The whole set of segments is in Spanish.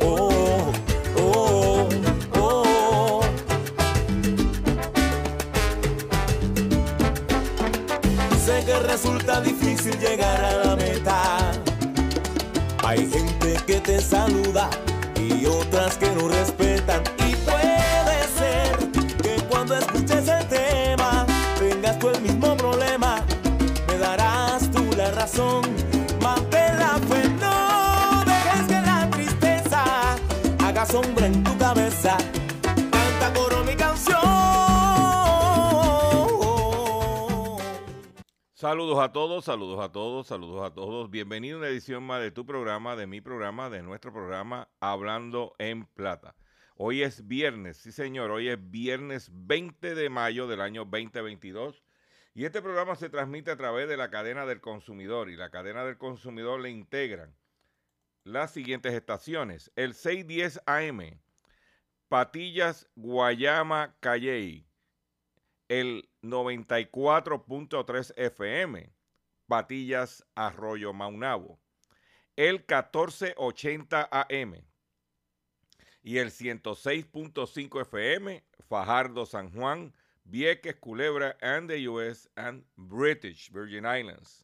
Oh, oh, oh. Sé que resulta difícil llegar a la meta. Hay gente que te saluda sombra en tu cabeza. Saludos a todos, saludos a todos, saludos a todos. Bienvenido a una edición más de tu programa, de mi programa, de nuestro programa Hablando en Plata. Hoy es viernes, sí señor, hoy es viernes 20 de mayo del año 2022 y este programa se transmite a través de la cadena del consumidor y la cadena del consumidor le integran las siguientes estaciones. El 610 AM, Patillas, Guayama, Calley el 94.3 FM, Patillas Arroyo Maunabo, el 1480 AM y el 106.5 FM, Fajardo San Juan, Vieques, Culebra, and the US and British Virgin Islands.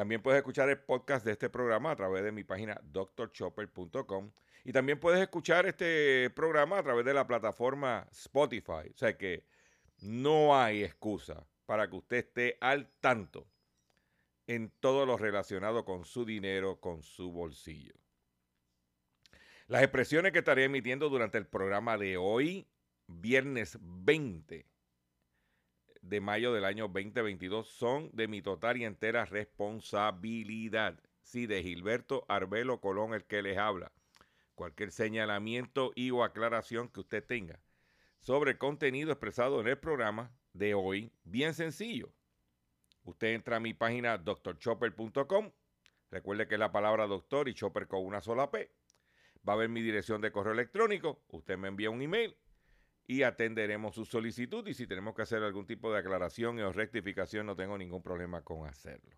También puedes escuchar el podcast de este programa a través de mi página drchopper.com. Y también puedes escuchar este programa a través de la plataforma Spotify. O sea que no hay excusa para que usted esté al tanto en todo lo relacionado con su dinero, con su bolsillo. Las expresiones que estaré emitiendo durante el programa de hoy, viernes 20 de mayo del año 2022, son de mi total y entera responsabilidad. Sí, de Gilberto Arbelo Colón, el que les habla. Cualquier señalamiento o aclaración que usted tenga sobre el contenido expresado en el programa de hoy, bien sencillo Usted entra a mi página drchopper.com. Recuerde que es la palabra doctor y chopper con una sola P. Va a ver mi dirección de correo electrónico. Usted me envía un email y atenderemos su solicitud. Y si tenemos que hacer algún tipo de aclaración o rectificación, no tengo ningún problema con hacerlo.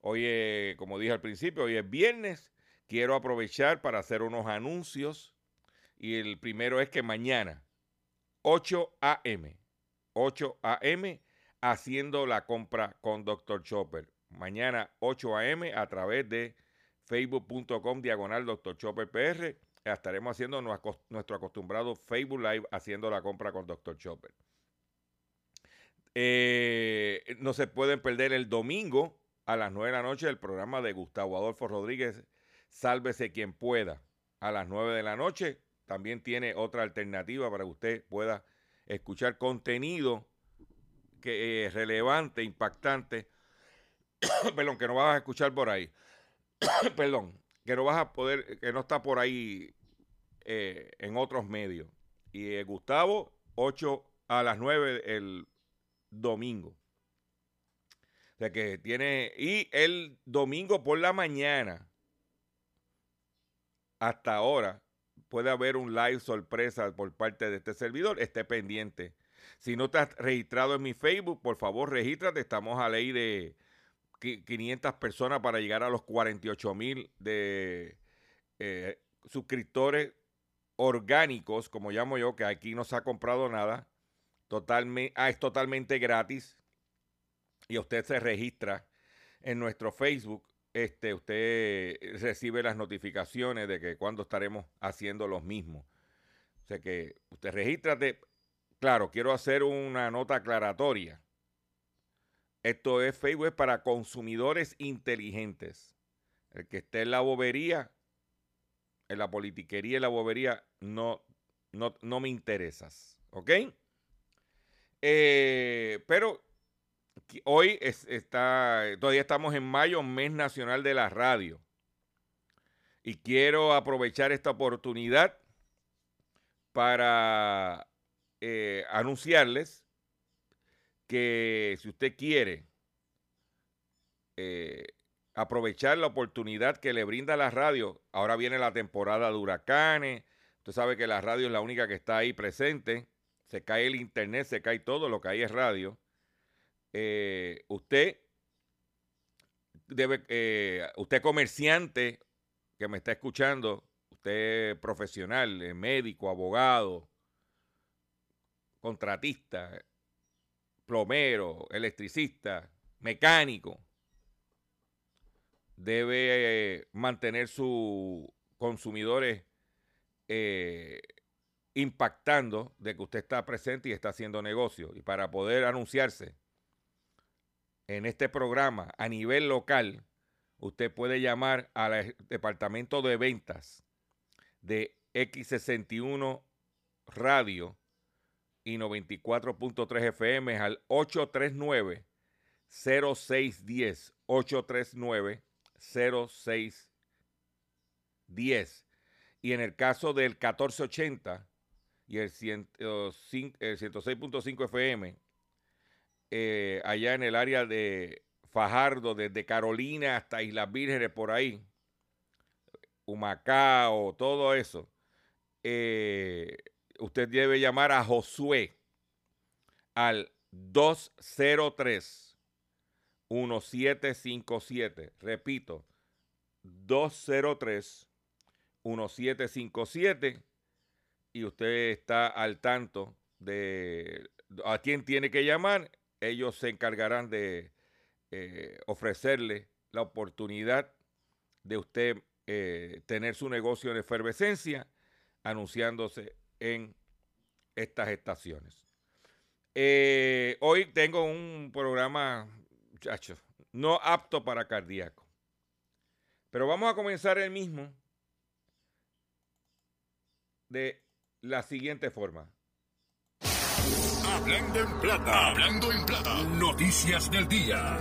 Hoy, como dije al principio, hoy es viernes. Quiero aprovechar para hacer unos anuncios. Y el primero es que mañana, 8 a.m., 8 a.m., haciendo la compra con Dr. Chopper. Mañana 8 a.m. a través de facebook.com diagonal Dr. Chopper PR. Estaremos haciendo nuestro acostumbrado Facebook Live haciendo la compra con Dr. Chopper. Eh, no se pueden perder el domingo a las 9 de la noche el programa de Gustavo Adolfo Rodríguez, Sálvese quien pueda. A las 9 de la noche también tiene otra alternativa para que usted pueda escuchar contenido que es relevante, impactante, perdón, que no vas a escuchar por ahí, perdón, que no vas a poder, que no está por ahí eh, en otros medios. Y eh, Gustavo, 8 a las 9 el domingo. O sea que tiene, y el domingo por la mañana, hasta ahora, puede haber un live sorpresa por parte de este servidor. Esté pendiente. Si no estás registrado en mi Facebook, por favor, regístrate. Estamos a ley de 500 personas para llegar a los 48 mil de eh, suscriptores orgánicos, como llamo yo, que aquí no se ha comprado nada. Ah, es totalmente gratis. Y usted se registra en nuestro Facebook este, usted recibe las notificaciones de que cuando estaremos haciendo los mismos. O sea que usted regístrate. Claro, quiero hacer una nota aclaratoria. Esto es Facebook para consumidores inteligentes. El que esté en la bobería, en la politiquería y la bobería, no, no, no me interesas. ¿Ok? Eh, pero hoy está, todavía estamos en mayo, mes nacional de la radio. Y quiero aprovechar esta oportunidad para eh, anunciarles que si usted quiere eh, aprovechar la oportunidad que le brinda la radio, ahora viene la temporada de huracanes, usted sabe que la radio es la única que está ahí presente, se cae el internet, se cae todo, lo que hay es radio. Eh, usted debe, eh, usted comerciante que me está escuchando, usted profesional, médico, abogado, contratista, plomero, electricista, mecánico, debe mantener sus consumidores impactando de que usted está presente y está haciendo negocio. Y para poder anunciarse, en este programa a nivel local, usted puede llamar al departamento de ventas de X61 Radio y 94.3 FM al 839 0610 839 0610 y en el caso del 1480 y el, 106.5 FM eh, allá en el área de Fajardo, desde Carolina hasta Islas Vírgenes, por ahí, Humacao, todo eso, eh, usted debe llamar a Josué al 203 1757. Repito, 203 1757 y usted está al tanto de a quién tiene que llamar ellos se encargarán de eh, ofrecerle la oportunidad de usted eh, tener su negocio en efervescencia anunciándose en estas estaciones. Eh, hoy tengo un programa, muchachos, no apto para cardíaco. Pero vamos a comenzar el mismo de la siguiente forma. Hablando en plata. Hablando en plata. Noticias del día.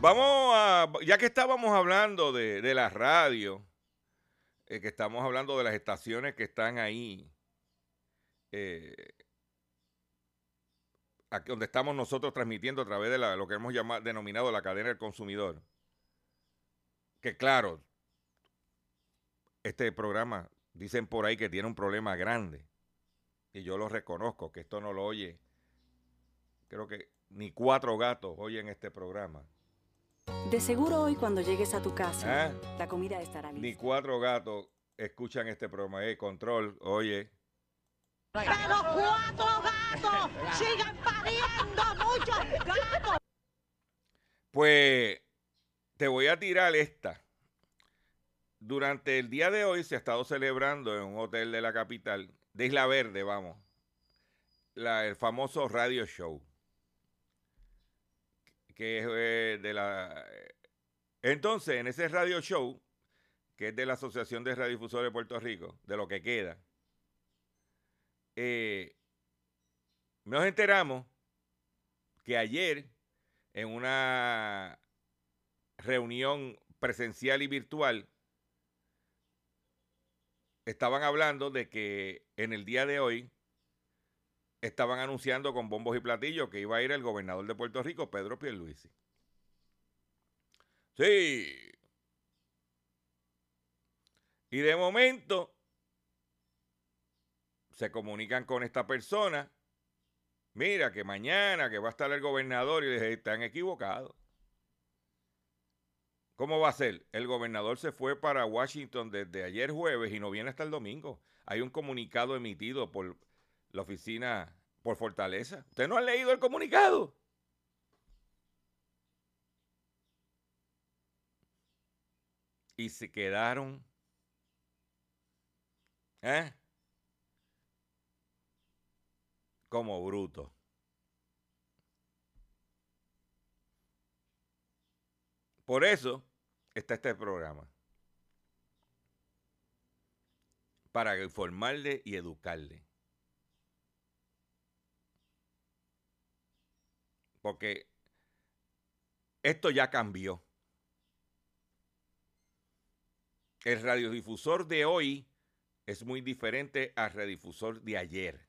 Vamos a, ya que estábamos hablando de, la radio, eh, que estamos hablando de las estaciones que están ahí, eh, aquí donde estamos nosotros transmitiendo a través de lo que hemos llamado, denominado la cadena del consumidor. Que claro, este programa dicen por ahí que tiene un problema grande. Y yo lo reconozco, que esto no lo oye. Creo que ni cuatro gatos oyen este programa. De seguro hoy cuando llegues a tu casa, ¿Ah? la comida estará lista. Ni cuatro gatos escuchan este programa. Eh, control, oye. Pero cuatro gatos sigan pariendo muchos gatos. Pues te voy a tirar esta. Durante el día de hoy se ha estado celebrando en un hotel de la capital, de Isla Verde, vamos. la- el famoso radio show. Que es eh, de la. Entonces, en ese radio show, que es de la Asociación de Radiodifusores de Puerto Rico, de lo que queda, eh, nos enteramos que ayer, en una reunión presencial y virtual, estaban hablando de que en el día de hoy estaban anunciando con bombos y platillos que iba a ir el gobernador de Puerto Rico, Pedro Pierluisi. Sí. Y de momento se comunican con esta persona. Mira, que mañana que va a estar el gobernador y les están equivocados. ¿Cómo va a ser? El gobernador se fue para Washington desde ayer jueves y no viene hasta el domingo. Hay un comunicado emitido por la oficina, por Fortaleza. ¿Usted no ha leído el comunicado? Y se quedaron. ¿Eh? Como brutos. Por eso está este programa. Para informarle y educarle. Porque esto ya cambió. El radiodifusor de hoy es muy diferente al radiodifusor de ayer.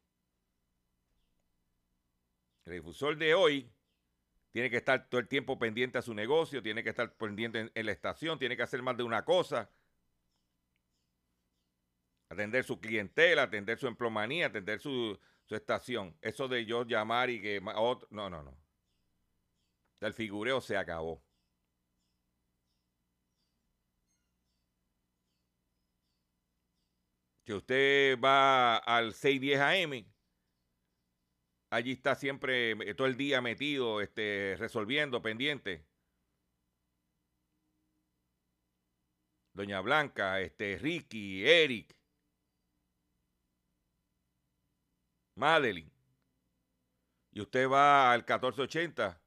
El difusor de hoy tiene que estar todo el tiempo pendiente a su negocio, tiene que estar pendiente en, la estación, tiene que hacer más de una cosa. Atender su clientela, atender su emplomanía, atender su, su estación. Eso de yo llamar y que otro, no, no, no. El figureo se acabó. Si usted va al 610 AM, allí está siempre eh, todo el día metido, este, resolviendo, pendiente. Doña Blanca, este, Ricky, Eric, Madeline. Y usted va al 1480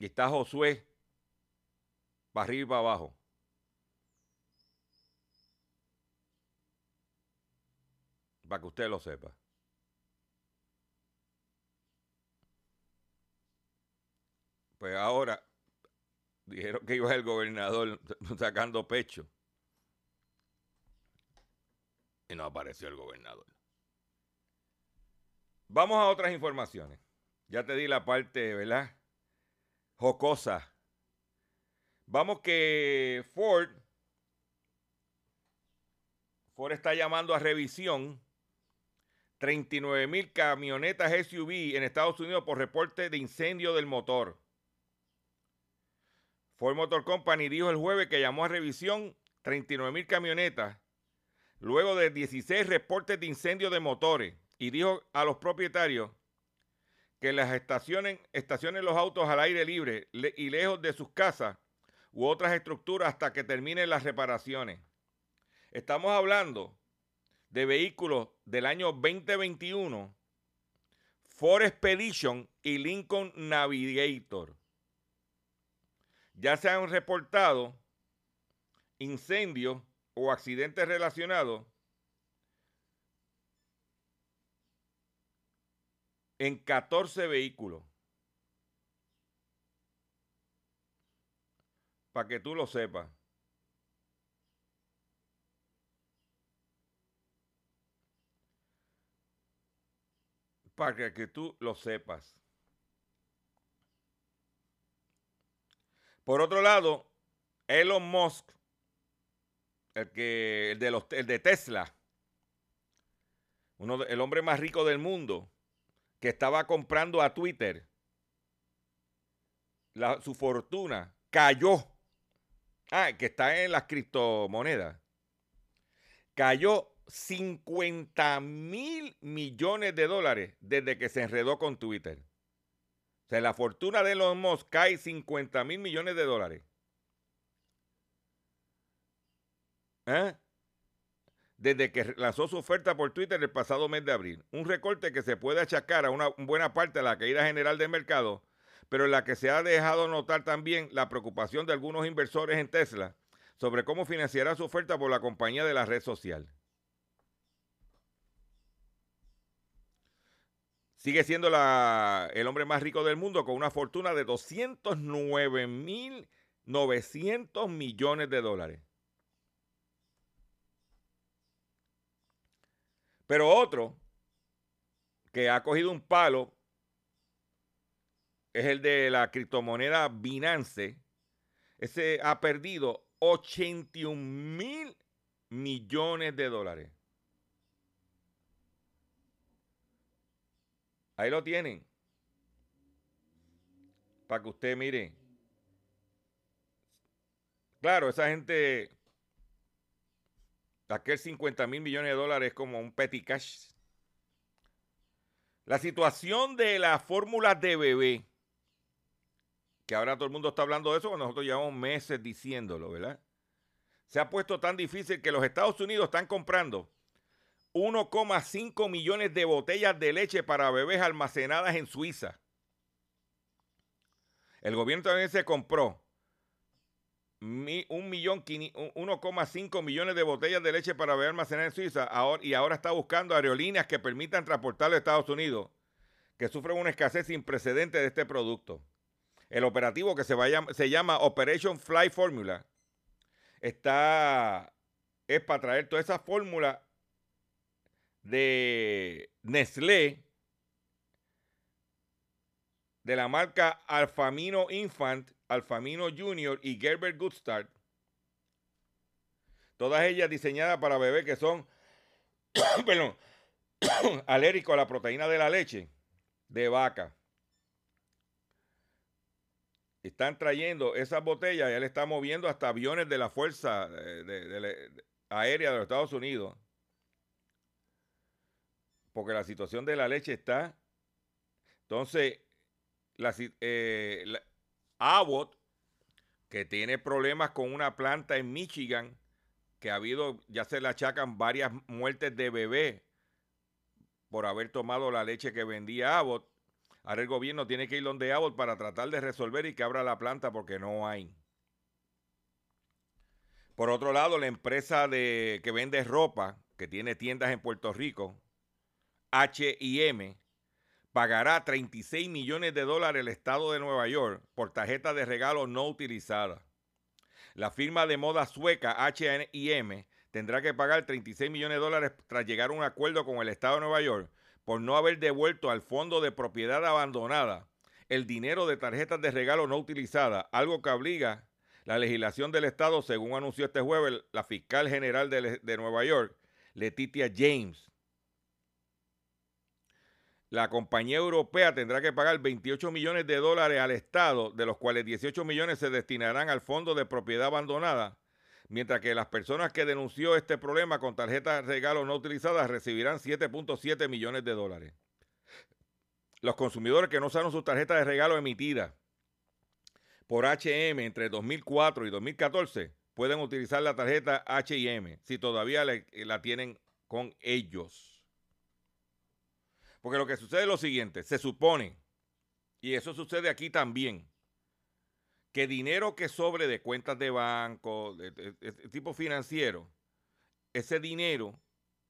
y está Josué para arriba y para abajo. Para que usted lo sepa. Pues ahora dijeron que iba el gobernador sacando pecho. Y no apareció el gobernador. Vamos a otras informaciones. Ya te di la parte, ¿verdad? Jocosa. Vamos que Ford, Ford está llamando a revisión 39 mil camionetas SUV en Estados Unidos por reporte de incendio del motor. Ford Motor Company dijo el jueves que llamó a revisión 39 mil camionetas luego de 16 reportes de incendio de motores y dijo a los propietarios que las estaciones estacionen los autos al aire libre y lejos de sus casas u otras estructuras hasta que terminen las reparaciones. Estamos hablando de vehículos del año 2021, Ford Expedition y Lincoln Navigator. Ya se han reportado incendios o accidentes relacionados en 14 vehículos. Para que tú lo sepas. Para que, tú lo sepas. Por otro lado, Elon Musk, el, que, el, de, los, el de Tesla, uno el hombre más rico del mundo, que estaba comprando a Twitter, la- su fortuna cayó. Ah, que está en las criptomonedas. Cayó 50 mil millones de dólares desde que se enredó con Twitter. O sea, la fortuna de Elon Musk cae 50 mil millones de dólares. ¿Eh? Desde que lanzó su oferta por Twitter el pasado mes de abril. Un recorte que se puede achacar a una buena parte de la caída general del mercado, pero en la que se ha dejado notar también la preocupación de algunos inversores en Tesla sobre cómo financiará su oferta por la compañía de la red social. Sigue siendo el hombre más rico del mundo con una fortuna de 209.900 millones de dólares. Pero otro que ha cogido un palo es el de la criptomoneda Binance. Ese ha perdido 81 mil millones de dólares. Ahí lo tienen. Para que usted mire. Claro, esa gente, aquel 50 mil millones de dólares es como un petty cash. La situación de las fórmulas de bebé, que ahora todo el mundo está hablando de eso, cuando nosotros llevamos meses diciéndolo, ¿verdad? Se ha puesto tan difícil que los Estados Unidos están comprando 1,5 millones de botellas de leche para bebés almacenadas en Suiza. El gobierno también se compró mi- un millón quini- un- 1,5 millones de botellas de leche para bebés almacenadas en Suiza ahora- y ahora está buscando aerolíneas que permitan transportarlo a Estados Unidos, que sufren una escasez sin precedentes de este producto. El operativo que se, se llama Operation Fly Formula está es para traer toda esa fórmula de Nestlé de la marca Alfamino Infant, Alfamino Junior y Gerber Good Start. Todas ellas diseñadas para bebés que son alérgicos a la proteína de la leche de vaca. Están trayendo esas botellas, ya le está moviendo hasta aviones de la Fuerza eh, de- Aérea de los Estados Unidos. Porque la situación de la leche está. Entonces, la, eh, la- Abbott, que tiene problemas con una planta en Michigan, que ha habido, ya se le achacan varias muertes de bebé por haber tomado la leche que vendía Abbott. Ahora el gobierno tiene que ir donde Abbott para tratar de resolver y que abra la planta porque no hay. Por otro lado, la empresa de, que vende ropa, que tiene tiendas en Puerto Rico, HM, pagará 36 millones de dólares el Estado de Nueva York por tarjetas de regalo no utilizadas. La firma de moda sueca HM tendrá que pagar 36 millones de dólares tras llegar a un acuerdo con el Estado de Nueva York por no haber devuelto al Fondo de Propiedad Abandonada el dinero de tarjetas de regalo no utilizadas, algo que obliga la legislación del Estado, según anunció este jueves la fiscal general de, de Nueva York, Letitia James. La compañía europea tendrá que pagar 28 millones de dólares al Estado, de los cuales 18 millones se destinarán al Fondo de Propiedad Abandonada, mientras que las personas que denunció este problema con tarjetas regalo no utilizadas recibirán 7.7 millones de dólares. Los consumidores que no usaron sus tarjetas de regalo emitidas por HM entre 2004 y 2014 pueden utilizar la tarjeta HM si todavía la tienen con ellos. Porque lo que sucede es lo siguiente, se supone, y eso sucede aquí también, que dinero que sobre de cuentas de banco, de, de- tipo financiero, ese dinero,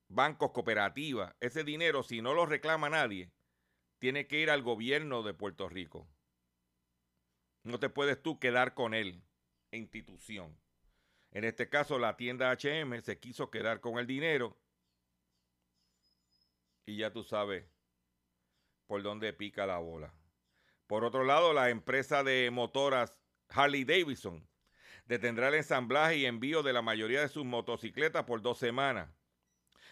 bancos, cooperativas, ese dinero, si no lo reclama nadie, tiene que ir al gobierno de Puerto Rico. No te puedes tú quedar con él, institución. En este caso, la tienda HM se quiso quedar con el dinero y ya tú sabes por dónde pica la bola. Por otro lado, la empresa de motoras Harley Davidson detendrá el ensamblaje y envío de la mayoría de sus motocicletas por dos semanas.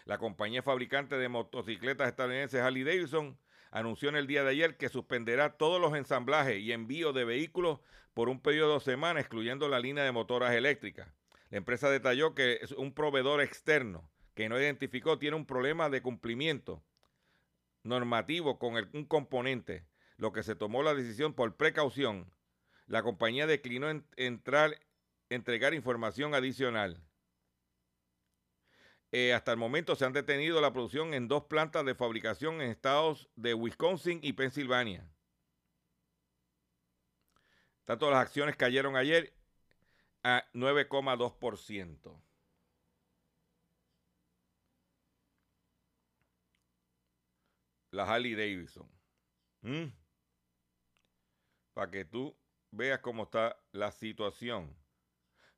La compañía fabricante de motocicletas estadounidense Harley Davidson anunció en el día de ayer que suspenderá todos los ensamblajes y envíos de vehículos por un periodo de dos semanas, excluyendo la línea de motoras eléctricas. La empresa detalló que un proveedor externo que no identificó tiene un problema de cumplimiento normativo con un componente, lo que se tomó la decisión por precaución. La compañía declinó en- entrar, entregar información adicional. eh, hasta el momento se han detenido la producción en dos plantas de fabricación en estados de Wisconsin y Pensilvania. Tanto las acciones cayeron ayer a 9,2%. La Harley Davidson. ¿Mm? Para que tú veas cómo está la situación.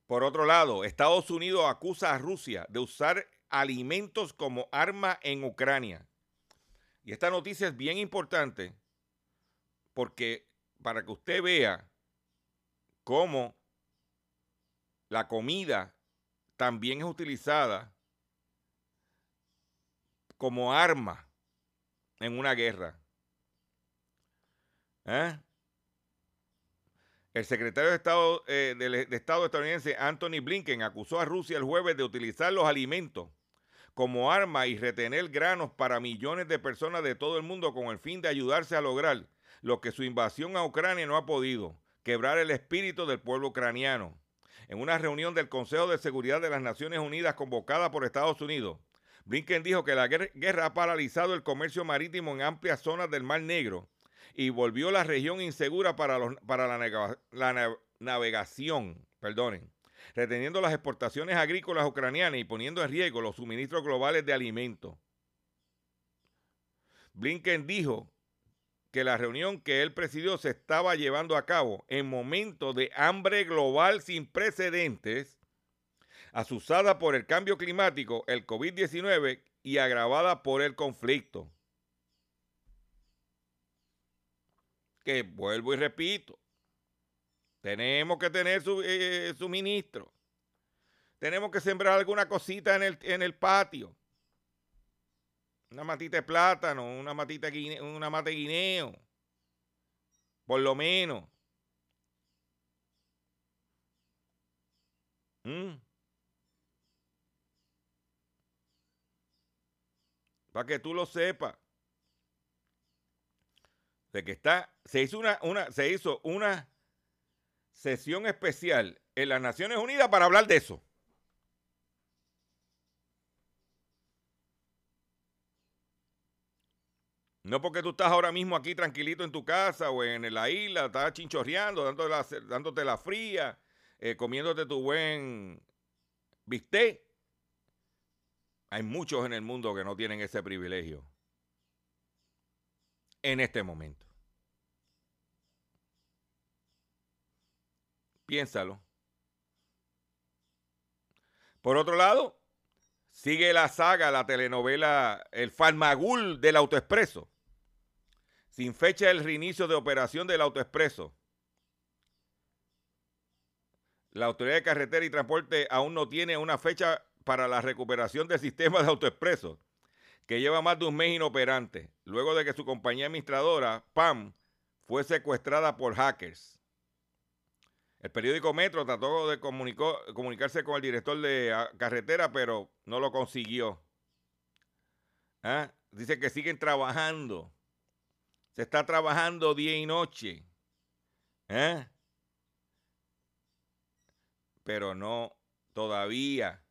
Por otro lado, Estados Unidos acusa a Rusia de usar alimentos como arma en Ucrania. Y esta noticia es bien importante porque para que usted vea cómo la comida también es utilizada como arma en una guerra. ¿Eh? El secretario de Estado, eh, de, de Estado estadounidense Anthony Blinken acusó a Rusia el jueves de utilizar los alimentos como arma y retener granos para millones de personas de todo el mundo con el fin de ayudarse a lograr lo que su invasión a Ucrania no ha podido, quebrar el espíritu del pueblo ucraniano. En una reunión del Consejo de Seguridad de las Naciones Unidas convocada por Estados Unidos, Blinken dijo que la guerra ha paralizado el comercio marítimo en amplias zonas del Mar Negro y volvió la región insegura para, la, la navegación. Perdonen reteniendo las exportaciones agrícolas ucranianas y poniendo en riesgo los suministros globales de alimentos. Blinken dijo que la reunión que él presidió se estaba llevando a cabo en momentos de hambre global sin precedentes, asusada por el cambio climático, el COVID-19 y agravada por el conflicto. Que vuelvo y repito, tenemos que tener su, eh, suministro. Tenemos que sembrar alguna cosita en el, en el patio. Una matita de plátano, una matita guine, una mate guineo. Por lo menos. ¿Mm? Para que tú lo sepas. De que está. Se hizo una, una, se hizo una sesión especial en las Naciones Unidas para hablar de eso. No porque tú estás ahora mismo aquí tranquilito en tu casa o en la isla, estás chinchorreando, dándote la, dándote la fría, eh, comiéndote tu buen bistec. Hay muchos en el mundo que no tienen ese privilegio en este momento. Piénsalo. Por otro lado, sigue la saga, la telenovela El Farmagul del Autoexpreso. Sin fecha del reinicio de operación del Autoexpreso. La Autoridad de Carretera y Transporte aún no tiene una fecha para la recuperación del sistema de Autoexpreso, que lleva más de un mes inoperante, luego de que su compañía administradora, PAM, fue secuestrada por hackers. El periódico Metro trató de comunicarse con el director de ah, carretera, pero no lo consiguió. ¿Ah? Dice que siguen trabajando. Se está trabajando día y noche. ¿Eh? Pero no, todavía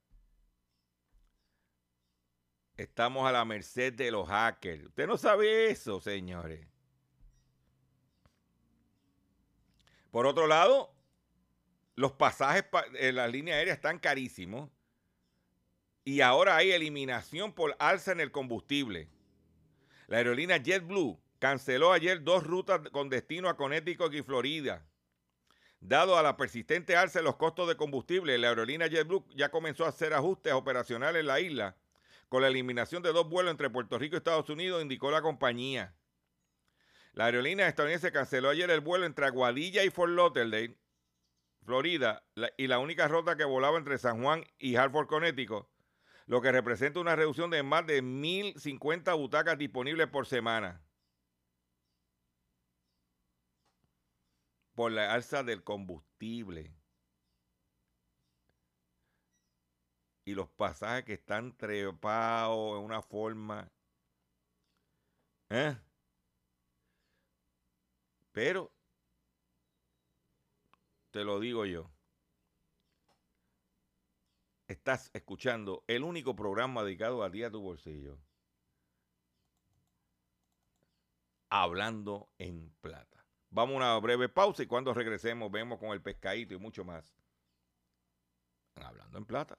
estamos a la merced de los hackers. Usted no sabe eso, señores. Por otro lado, los pasajes en las líneas aéreas están carísimos y ahora hay eliminación por alza en el combustible. La aerolínea JetBlue canceló ayer dos rutas con destino a Connecticut y Florida. Dado a la persistente alza en los costos de combustible, la aerolínea JetBlue ya comenzó a hacer ajustes operacionales en la isla con la eliminación de dos vuelos entre Puerto Rico y Estados Unidos, indicó la compañía. La aerolínea estadounidense canceló ayer el vuelo entre Aguadilla y Fort Lauderdale Florida, y la única ruta que volaba entre San Juan y Hartford, Connecticut, lo que representa una reducción de más de 1.050 butacas disponibles por semana. Por la alza del combustible. Y los pasajes que están trepados en una forma. ¿Eh? Pero te lo digo yo. estás escuchando el único programa dedicado a ti a tu bolsillo. Hablando en plata. Vamos a una breve pausa y cuando regresemos vemos con el pescadito y mucho más. Hablando en plata.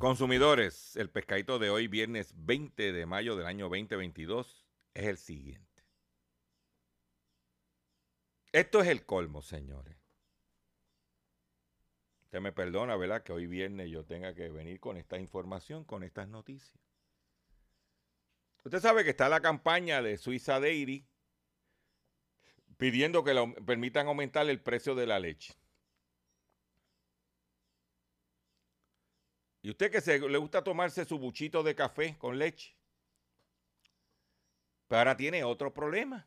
Consumidores, el pescadito de hoy, viernes 20 de mayo del año 2022, es el siguiente. Esto es el colmo, señores. Usted me perdona, ¿verdad? Que hoy viernes yo tenga que venir con esta información, con estas noticias. Usted sabe que está la campaña de Suiza Dairy pidiendo que le permitan aumentar el precio de la leche. ¿Y usted que se, le gusta tomarse su buchito de café con leche? Pero ahora tiene otro problema.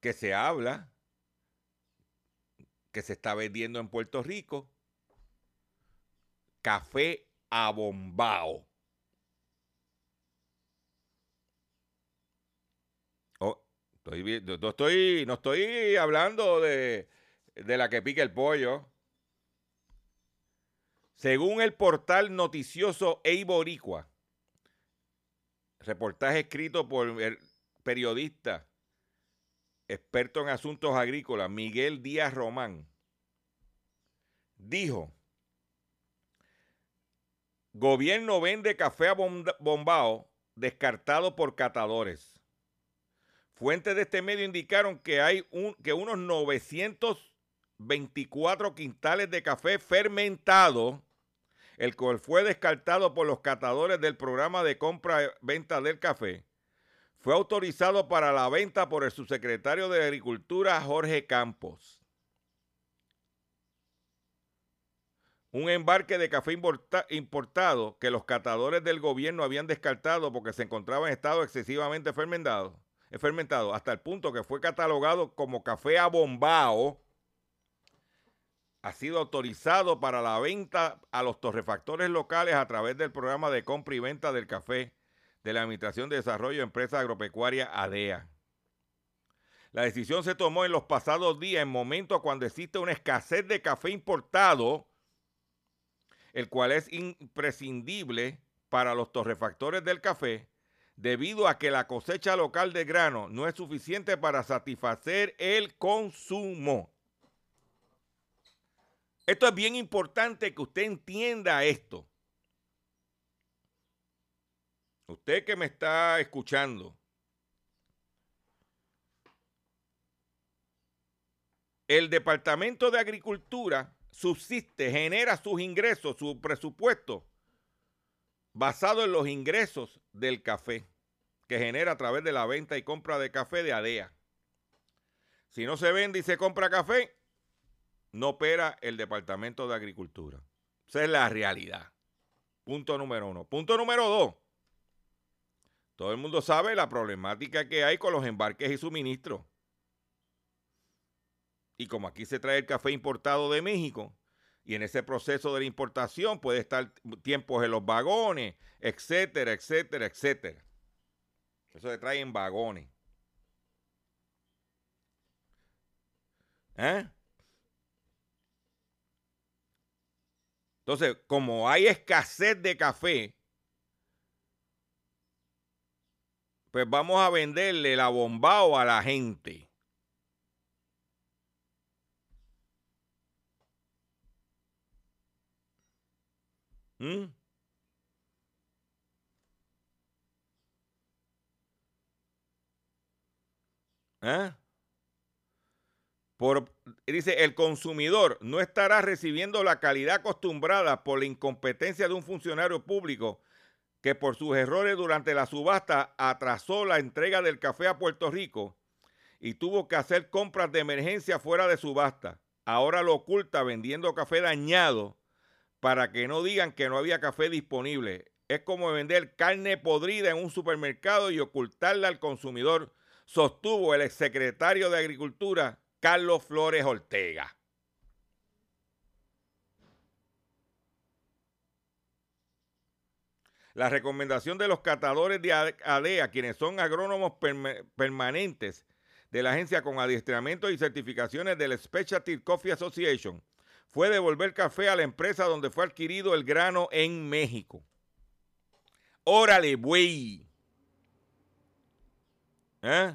Que se habla que se está vendiendo en Puerto Rico café abombao. Oh, estoy, no, estoy, no estoy hablando de, de la que pica el pollo. Según el portal noticioso Eiboricua, reportaje escrito por el periodista experto en asuntos agrícolas Miguel Díaz Román, dijo, gobierno vende café abombao descartado por catadores. Fuentes de este medio indicaron que hay un, que unos 924 quintales de café fermentado, el cual fue descartado por los catadores del programa de compra-venta del café, fue autorizado para la venta por el subsecretario de Agricultura Jorge Campos. Un embarque de café importa- importado que los catadores del gobierno habían descartado porque se encontraba en estado excesivamente fermentado, fermentado hasta el punto que fue catalogado como café abombao, ha sido autorizado para la venta a los torrefactores locales a través del programa de compra y venta del café de la Administración de Desarrollo de Empresas Agropecuarias ADEA. La decisión se tomó en los pasados días, en momentos cuando existe una escasez de café importado, el cual es imprescindible para los torrefactores del café, debido a que la cosecha local de grano no es suficiente para satisfacer el consumo. Esto es bien importante que usted entienda esto. Usted que me está escuchando, el Departamento de Agricultura subsiste, genera sus ingresos, su presupuesto, basado en los ingresos del café, que genera a través de la venta y compra de café de ADEA. Si no se vende y se compra café, no opera el Departamento de Agricultura. Esa es la realidad. Punto número uno. Punto número dos. Todo el mundo sabe la problemática que hay con los embarques y suministros. Y como aquí se trae el café importado de México, y en ese proceso de la importación puede estar tiempos en los vagones, etcétera, etcétera, etcétera. Eso se trae en vagones. ¿Eh? Entonces, como hay escasez de café, pues vamos a venderle la bombao a la gente. ¿Mm? ¿Eh? Dice, el consumidor no estará recibiendo la calidad acostumbrada por la incompetencia de un funcionario público que por sus errores durante la subasta atrasó la entrega del café a Puerto Rico y tuvo que hacer compras de emergencia fuera de subasta. Ahora lo oculta vendiendo café dañado para que no digan que no había café disponible. Es como vender carne podrida en un supermercado y ocultarla al consumidor, sostuvo el exsecretario de Agricultura, Carlos Flores Ortega. La recomendación de los catadores de ADEA, quienes son agrónomos permanentes de la agencia con adiestramiento y certificaciones del Specialty Coffee Association, fue devolver café a la empresa donde fue adquirido el grano en México. Órale, güey. ¿Eh?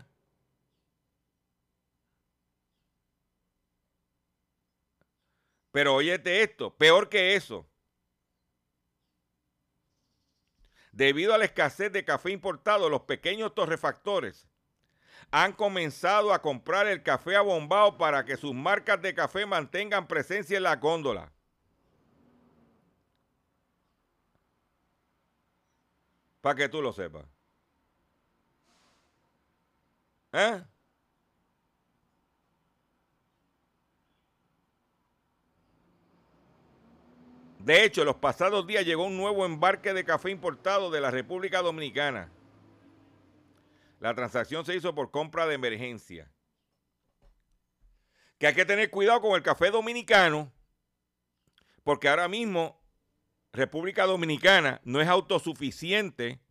Pero óyete esto, peor que eso. Debido a la escasez de café importado, los pequeños torrefactores han comenzado a comprar el café abombado para que sus marcas de café mantengan presencia en la góndola. Para que tú lo sepas. ¿Eh? De hecho, los pasados días llegó un nuevo embarque de café importado de la República Dominicana. La transacción se hizo por compra de emergencia. Que hay que tener cuidado con el café dominicano, porque ahora mismo República Dominicana no es autosuficiente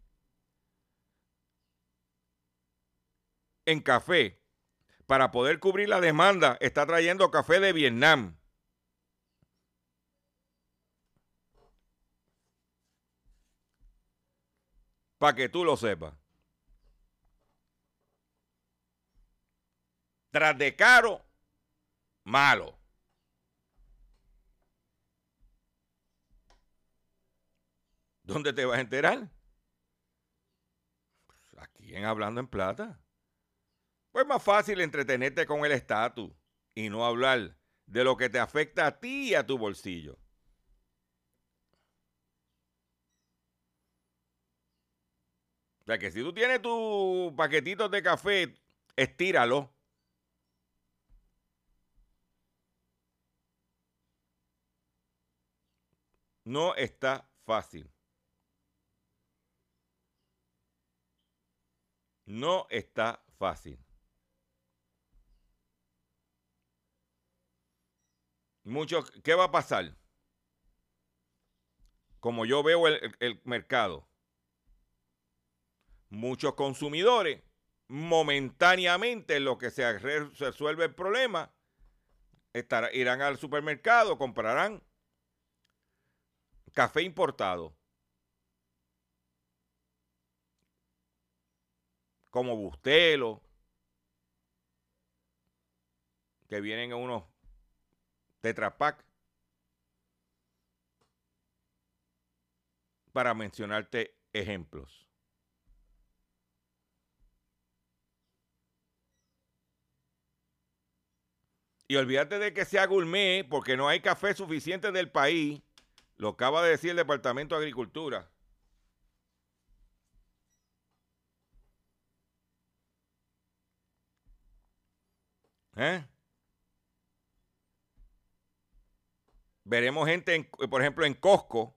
en café. Para poder cubrir la demanda, está trayendo café de Vietnam. Para que tú lo sepas. Tras de caro, malo. ¿Dónde te vas a enterar? Pues aquí en Hablando en Plata. Pues más fácil entretenerte con el estatus y no hablar de lo que te afecta a ti y a tu bolsillo. Sea que si tú tienes tus paquetitos de café, estíralo. No está fácil. No está fácil. Muchos, ¿qué va a pasar? Como yo veo el mercado, muchos consumidores momentáneamente en lo que se resuelve el problema, irán al supermercado, comprarán café importado. Como Bustelo, que vienen en unos Tetrapac, para mencionarte ejemplos. Y olvídate de que sea gourmet, porque no hay café suficiente del país. Lo acaba de decir el Departamento de Agricultura. ¿Eh? Veremos gente, por ejemplo, en Costco,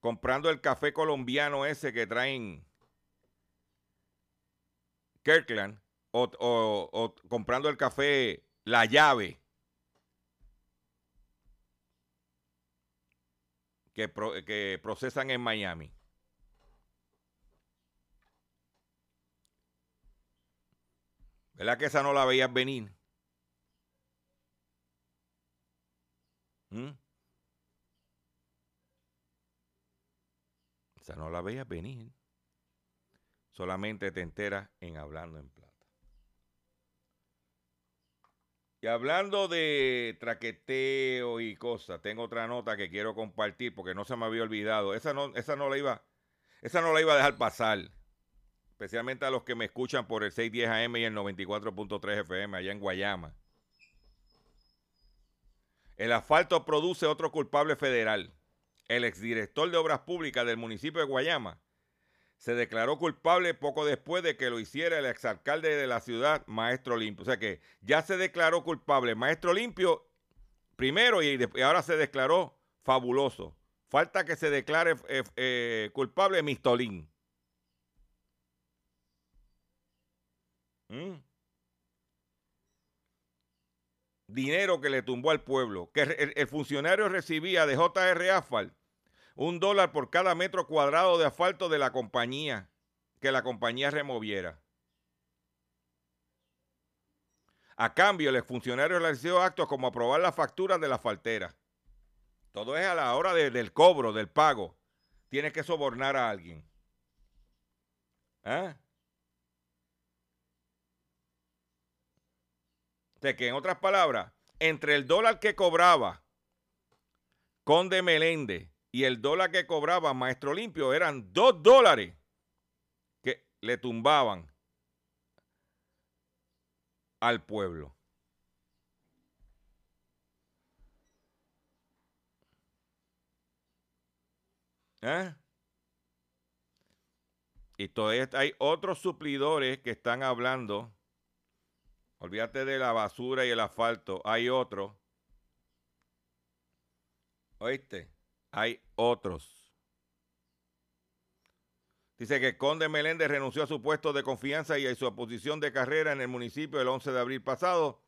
comprando el café colombiano ese que traen Kirkland, o, o comprando el café La Llave que, procesan en Miami. ¿Verdad que esa no la veías venir? ¿Mm? Esa no la veías venir. Solamente te enteras en hablando en plata. Y hablando de traqueteo y cosas, tengo otra nota que quiero compartir porque no se me había olvidado. Esa no, esa no la iba, esa no la iba a dejar pasar. Especialmente a los que me escuchan por el 610 AM y el 94.3 FM allá en Guayama. El asfalto produce otro culpable federal. El exdirector de Obras Públicas del municipio de Guayama se declaró culpable poco después de que lo hiciera el exalcalde de la ciudad, Maestro Limpio. O sea que ya se declaró culpable Maestro Limpio primero y, ahora se declaró fabuloso. Falta que se declare eh, eh, culpable Mistolín. ¿Mm? Dinero que le tumbó al pueblo. Que el, funcionario recibía de JR Asphalt un dólar por cada metro cuadrado de asfalto de la compañía que la compañía removiera. A cambio, el exfuncionario realizó actos como aprobar las facturas de la faltera. Todo es a la hora de- del cobro, del pago. Tienes que sobornar a alguien. ¿Ah? O sea que en otras palabras, entre el dólar que cobraba Conde Meléndez y el dólar que cobraba Maestro Limpio eran dos dólares que le tumbaban al pueblo. ¿Eh? Y todavía hay otros suplidores que están hablando. Olvídate de la basura y el asfalto. Hay otros. ¿Oíste? Hay otros. Dice que Conde Meléndez renunció a su puesto de confianza y a su posición de carrera en el municipio el 11 de abril pasado.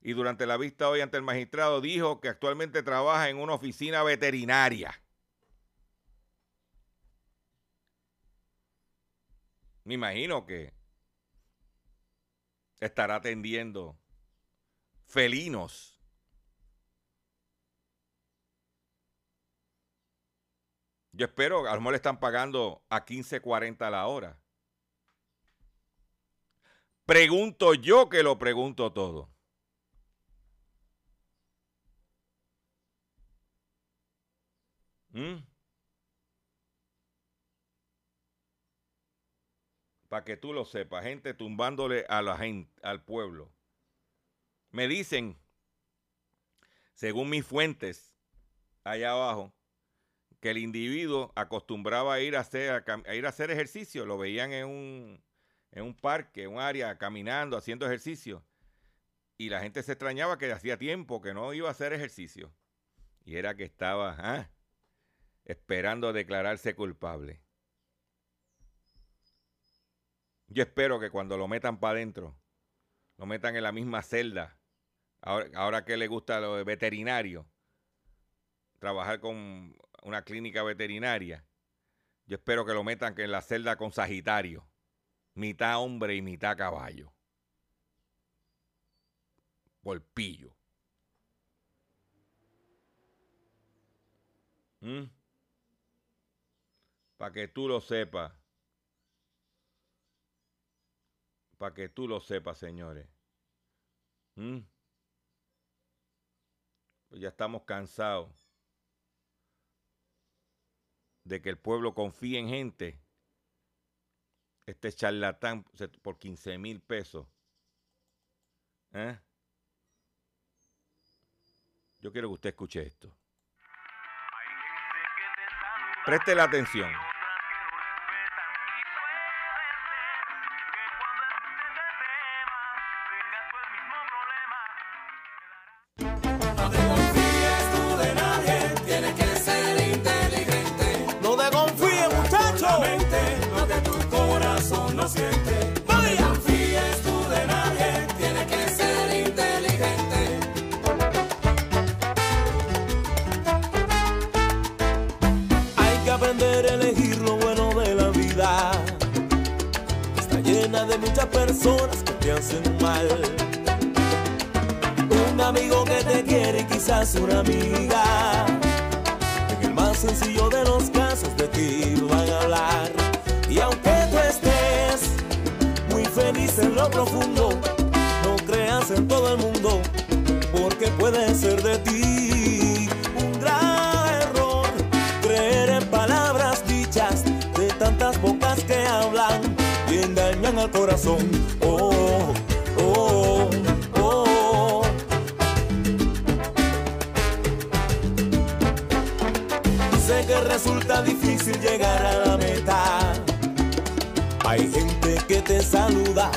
Y durante la vista hoy ante el magistrado dijo que actualmente trabaja en una oficina veterinaria. Me imagino que estará atendiendo felinos. Yo espero, a lo mejor le están pagando a 15.40 la hora. Pregunto yo que lo pregunto todo. ¿Mm? Para que tú lo sepas, gente tumbándole a la gente, al pueblo. Me dicen, según mis fuentes, allá abajo, que el individuo acostumbraba a ir a hacer, a ir a hacer ejercicio, lo veían en un, en un parque, un área, caminando, haciendo ejercicio, y la gente se extrañaba que hacía tiempo que no iba a hacer ejercicio, y era que estaba ah, esperando declararse culpable. Yo espero que cuando lo metan para adentro, lo metan en la misma celda, ahora, ahora que le gusta lo de veterinario, trabajar con una clínica veterinaria, yo espero que lo metan en la celda con Sagitario, mitad hombre y mitad caballo. Golpillo. Para que tú lo sepas. Para que tú lo sepas, señores. ¿Mm? Pues ya estamos cansados de que el pueblo confíe en gente. Este charlatán por 15 mil pesos. ¿Eh? Yo quiero que usted escuche esto. Preste la atención. Personas que te hacen mal. Un amigo que te quiere y quizás una amiga. En el más sencillo de los casos de ti van a hablar. Y aunque tú estés muy feliz en lo profundo, no creas en todo el mundo, porque puede ser de ti al corazón. Oh, oh, oh. Sé que resulta difícil llegar a la meta. Hay gente que te saluda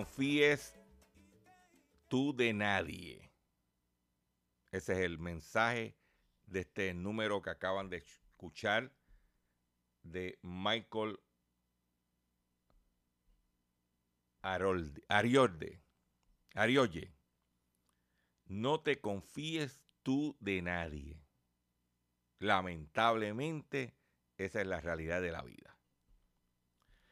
confíes tú de nadie. Ese es el mensaje de este número que acaban de escuchar de Michael Arolde, Ariorde, Ariolle. No te confíes tú de nadie. Lamentablemente, esa es la realidad de la vida.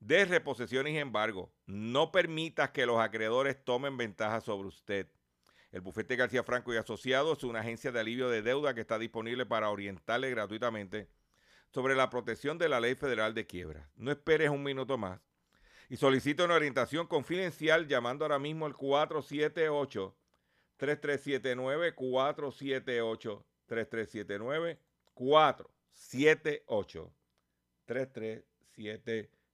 de reposiciones y embargo. No permitas que los acreedores tomen ventaja sobre usted. El bufete García Franco y Asociados es una agencia de alivio de deuda que está disponible para orientarle gratuitamente sobre la protección de la ley federal de quiebras. No esperes un minuto más y solicita una orientación confidencial llamando ahora mismo al 478 3379 478 3379 478 3379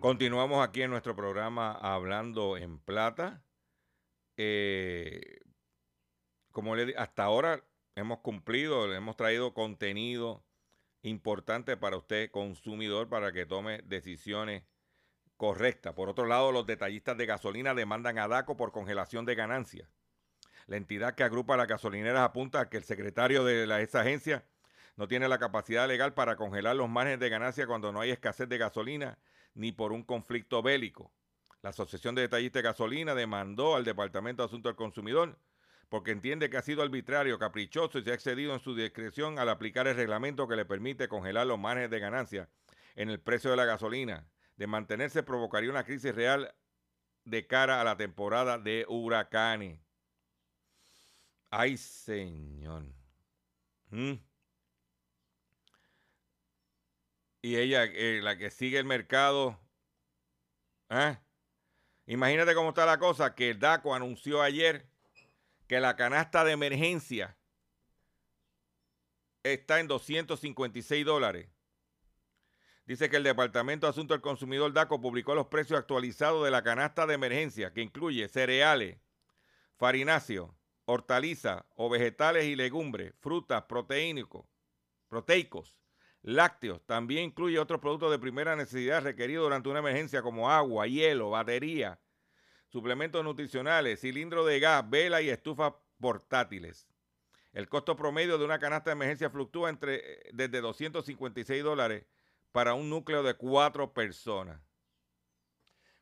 Continuamos aquí en nuestro programa Hablando en Plata. Eh, como le hasta ahora hemos cumplido, hemos traído contenido importante para usted, consumidor, para que tome decisiones correctas. Por otro lado, los detallistas de gasolina demandan a DACO por congelación de ganancias. La entidad que agrupa las gasolineras apunta a que el secretario de la- esa agencia no tiene la capacidad legal para congelar los márgenes de ganancia cuando no hay escasez de gasolina ni por un conflicto bélico. La Asociación de Detallistas de Gasolina demandó al Departamento de Asuntos del Consumidor porque entiende que ha sido arbitrario, caprichoso y se ha excedido en su discreción al aplicar el reglamento que le permite congelar los márgenes de ganancia en el precio de la gasolina. De mantenerse provocaría una crisis real de cara a la temporada de huracanes. Ay, señor. ¿Mm? Y ella, eh, la que sigue el mercado. ¿ah? Imagínate cómo está la cosa, que el DACO anunció ayer que la canasta de emergencia está en 256 dólares. Dice que el Departamento de Asuntos del Consumidor DACO publicó los precios actualizados de la canasta de emergencia, que incluye cereales, farináceos, hortalizas o vegetales y legumbres, frutas, proteínicos, proteicos, lácteos. También incluye otros productos de primera necesidad requeridos durante una emergencia como agua, hielo, batería, suplementos nutricionales, cilindro de gas, vela y estufas portátiles. El costo promedio de una canasta de emergencia fluctúa entre eh, desde 256 dólares para un núcleo de cuatro personas.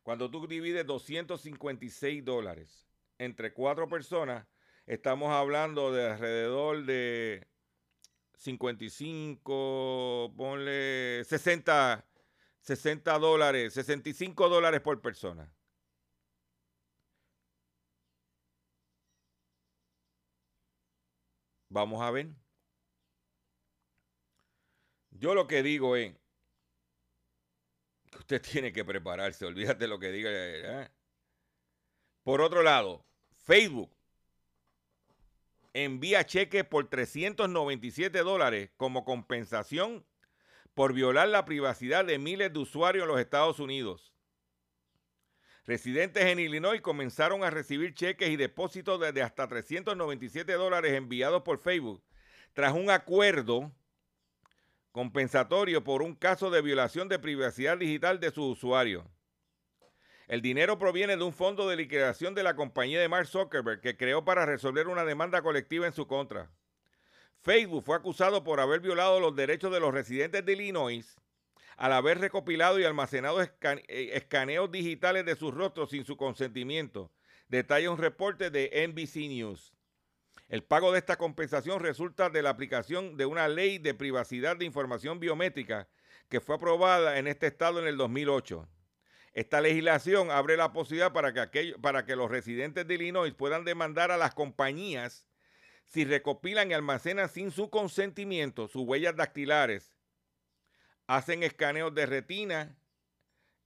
Cuando tú divides 256 dólares entre cuatro personas, estamos hablando de alrededor de 55, ponle 60, 60 dólares, 65 dólares por persona. Vamos a ver. Yo lo que digo es que usted tiene que prepararse, olvídate lo que diga. ¿eh? Por otro lado, Facebook envía cheques por 397 dólares como compensación por violar la privacidad de miles de usuarios en los Estados Unidos. Residentes en Illinois comenzaron a recibir cheques y depósitos de, hasta 397 dólares enviados por Facebook tras un acuerdo compensatorio por un caso de violación de privacidad digital de sus usuarios. El dinero proviene de un fondo de liquidación de la compañía de Mark Zuckerberg que creó para resolver una demanda colectiva en su contra. Facebook fue acusado por haber violado los derechos de los residentes de Illinois al haber recopilado y almacenado eh, escaneos digitales de sus rostros sin su consentimiento, detalla un reporte de NBC News. El pago de esta compensación resulta de la aplicación de una ley de privacidad de información biométrica que fue aprobada en este estado en el 2008. Esta legislación abre la posibilidad para que, para que los residentes de Illinois puedan demandar a las compañías si recopilan y almacenan sin su consentimiento sus huellas dactilares, hacen escaneos de retina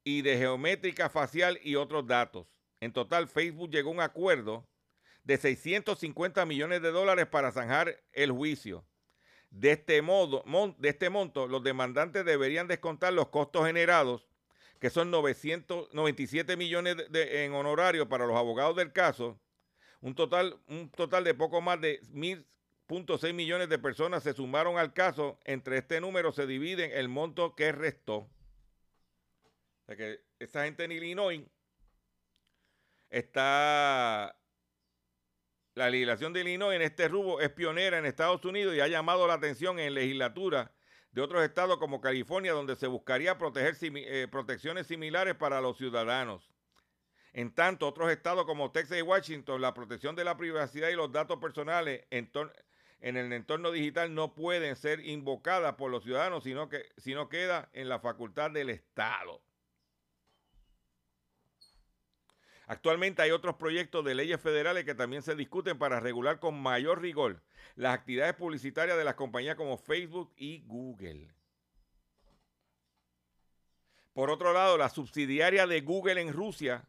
y de geométrica facial y otros datos. En total, Facebook llegó a un acuerdo de 650 millones de dólares para zanjar el juicio. De este, modo, de este monto, los demandantes deberían descontar los costos generados, que son 997 millones de, en honorario para los abogados del caso. Un total, un total de poco más de 1.6 millones de personas se sumaron al caso. Entre este número se dividen el monto que restó. O que esa gente en Illinois está la legislación de Illinois en este rubro es pionera en Estados Unidos y ha llamado la atención en legislatura de otros estados como California, donde se buscaría proteger eh, protecciones similares para los ciudadanos. En tanto, otros estados como Texas y Washington, la protección de la privacidad y los datos personales en, en el entorno digital no pueden ser invocadas por los ciudadanos, sino que sino queda en la facultad del Estado. Actualmente hay otros proyectos de leyes federales que también se discuten para regular con mayor rigor las actividades publicitarias de las compañías como Facebook y Google. Por otro lado, la subsidiaria de Google en Rusia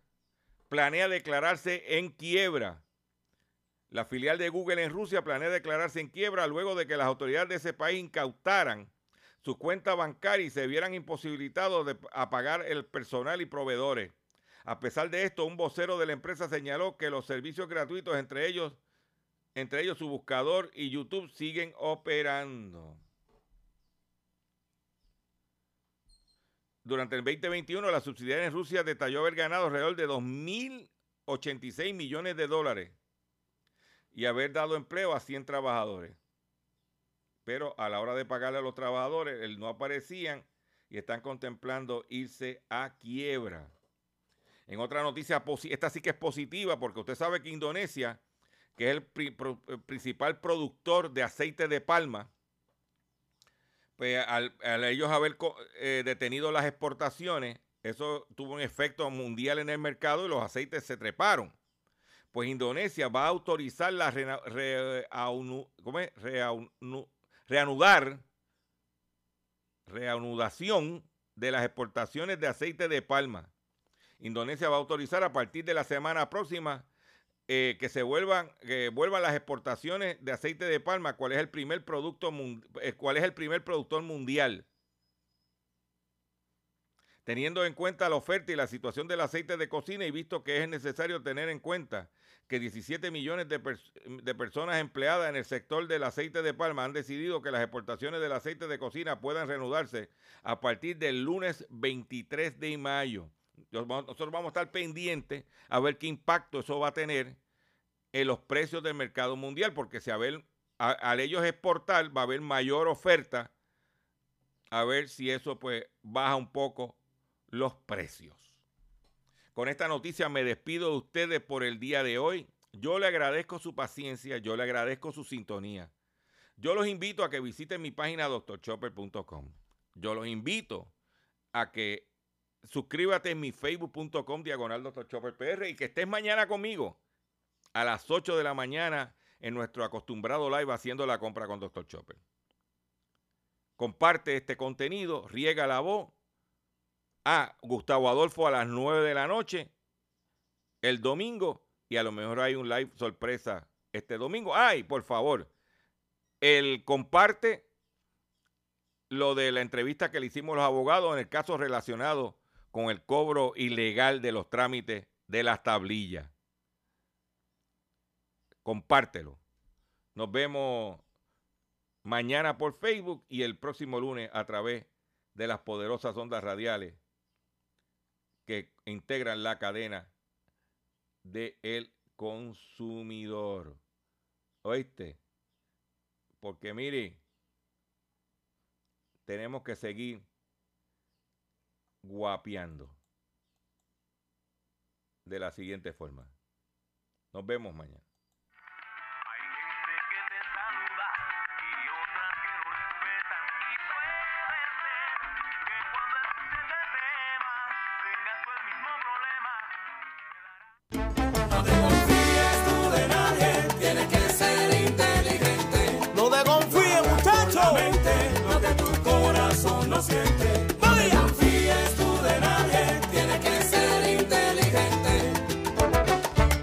planea declararse en quiebra. La filial de Google en Rusia planea declararse en quiebra luego de que las autoridades de ese país incautaran sus cuentas bancarias y se vieran imposibilitados de a pagar el personal y proveedores. A pesar de esto, un vocero de la empresa señaló que los servicios gratuitos, entre ellos, entre ellos su buscador y YouTube, siguen operando. Durante el 2021, la subsidiaria en Rusia detalló haber ganado alrededor de 2.086 millones de dólares y haber dado empleo a 100 trabajadores. Pero a la hora de pagarle a los trabajadores, no aparecían y están contemplando irse a quiebra. En otra noticia, esta sí que es positiva porque usted sabe que Indonesia, que es el, el principal productor de aceite de palma, pues al, ellos haber eh, detenido las exportaciones, eso tuvo un efecto mundial en el mercado y los aceites se treparon. Pues Indonesia va a autorizar la reanudar, reanudación de las exportaciones de aceite de palma. Indonesia va a autorizar a partir de la semana próxima eh, que se vuelvan, que vuelvan las exportaciones de aceite de palma, cuál es el primer producto, eh, cuál es el primer productor mundial. Teniendo en cuenta la oferta y la situación del aceite de cocina y visto que es necesario tener en cuenta que 17 millones de, de personas empleadas en el sector del aceite de palma han decidido que las exportaciones del aceite de cocina puedan reanudarse a partir del lunes 23 de mayo. Nosotros vamos a estar pendientes a ver qué impacto eso va a tener en los precios del mercado mundial, porque si a ver, a- al ellos exportar va a haber mayor oferta, a ver si eso pues baja un poco los precios. Con esta noticia me despido de ustedes por el día de hoy. Yo le agradezco su paciencia, yo le agradezco su sintonía. Yo los invito a que visiten mi página doctorchopper.com. Yo los invito a que suscríbete en mi facebook.com diagonal Dr. Chopper PR y que estés mañana conmigo a las 8 de la mañana en nuestro acostumbrado live haciendo la compra con Dr. Chopper. Comparte este contenido, riega la voz a Gustavo Adolfo a las 9 de la noche el domingo y a lo mejor hay un live sorpresa este domingo. Ay, por favor, el comparte lo de la entrevista que le hicimos los abogados en el caso relacionado con el cobro ilegal de los trámites de las tablillas. Compártelo. Nos vemos mañana por Facebook y el próximo lunes a través de las poderosas ondas radiales que integran la cadena del el consumidor. ¿Oíste? Porque mire, tenemos que seguir guapeando de la siguiente forma. Nos vemos mañana.